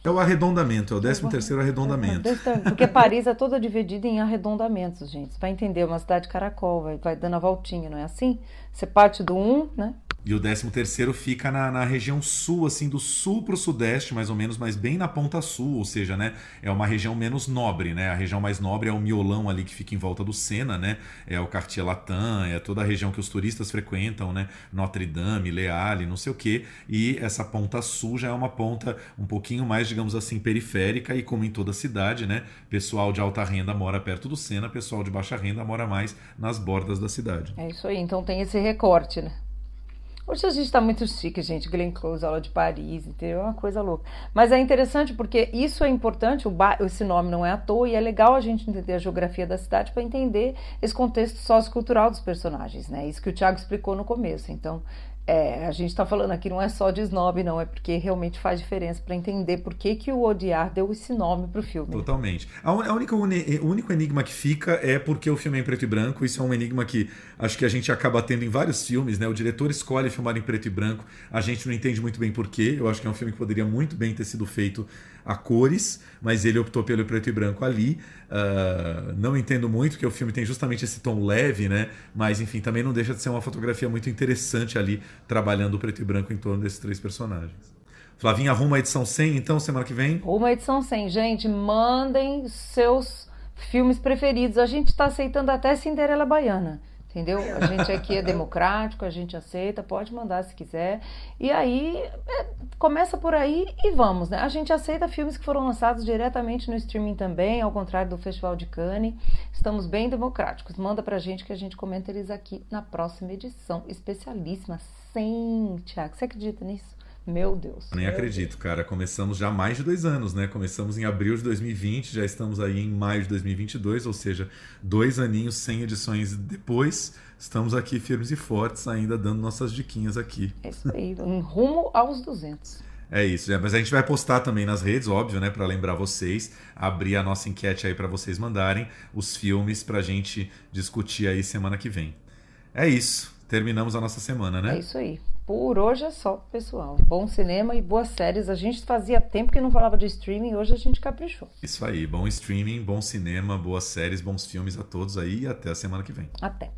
É o arredondamento, é o 13 terceiro arredondamento. Porque Paris é toda dividida em arredondamentos, gente. Vai entender, uma cidade caracol, vai, vai dando a voltinha, não é assim? Você parte do 1, né? E o 13 terceiro fica na, na, região sul, assim, do sul para o sudeste, mais ou menos, mas bem na ponta sul, ou seja, né, é uma região menos nobre, né? A região mais nobre é o miolão ali que fica em volta do Sena, né? É o Cartier Latin, é toda a região que os turistas frequentam, né? Notre Dame, Leale, não sei o quê. E essa ponta sul já é uma ponta um pouquinho mais, digamos assim, periférica e como em toda cidade, né? Pessoal de alta renda mora perto do Sena, pessoal de baixa renda mora mais nas bordas da cidade. É isso aí, então tem esse recorte, né? Hoje a gente está muito chique, gente. Glenn Close, aula de Paris, entendeu? É uma coisa louca. Mas é interessante porque isso é importante, o esse nome não é à toa, e é legal a gente entender a geografia da cidade para entender esse contexto sociocultural dos personagens, né? Isso que o Thiago explicou no começo. Então, é, a gente está falando aqui não é só de snob, não, é porque realmente faz diferença para entender por que, que o Odiar deu esse nome pro filme. Totalmente. A, a única, o único enigma que fica é porque o filme é em preto e branco. Isso é um enigma que acho que a gente acaba tendo em vários filmes, né? O diretor escolhe filmar em preto e branco, a gente não entende muito bem porquê. Eu acho que é um filme que poderia muito bem ter sido feito a cores, mas ele optou pelo preto e branco ali. Uh, não entendo muito, porque o filme tem justamente esse tom leve, né? Mas enfim, também não deixa de ser uma fotografia muito interessante ali, trabalhando o preto e branco em torno desses três personagens. Flavinha, arruma a edição 100 então, semana que vem? Uma edição 100. Gente, mandem seus filmes preferidos. A gente está aceitando até Cinderela Baiana Entendeu? A gente aqui é democrático, a gente aceita, pode mandar se quiser. E aí, é, começa por aí e vamos, né? A gente aceita filmes que foram lançados diretamente no streaming também, ao contrário do Festival de Cannes. Estamos bem democráticos. Manda pra gente que a gente comenta eles aqui na próxima edição. Especialíssima. Sim, Tiago. Você acredita nisso? Meu Deus. Nem Meu acredito, Deus. cara. Começamos já há mais de dois anos, né? Começamos em abril de 2020, já estamos aí em maio de 2022, ou seja, dois aninhos, 100 edições depois. Estamos aqui firmes e fortes, ainda dando nossas diquinhas aqui. É isso aí, em rumo aos 200. É isso, é, mas a gente vai postar também nas redes, óbvio, né, para lembrar vocês, abrir a nossa enquete aí para vocês mandarem os filmes pra gente discutir aí semana que vem. É isso, terminamos a nossa semana, né? É isso aí. Por hoje é só, pessoal. Bom cinema e boas séries. A gente fazia tempo que não falava de streaming, hoje a gente caprichou. Isso aí, bom streaming, bom cinema, boas séries, bons filmes a todos aí e até a semana que vem. Até.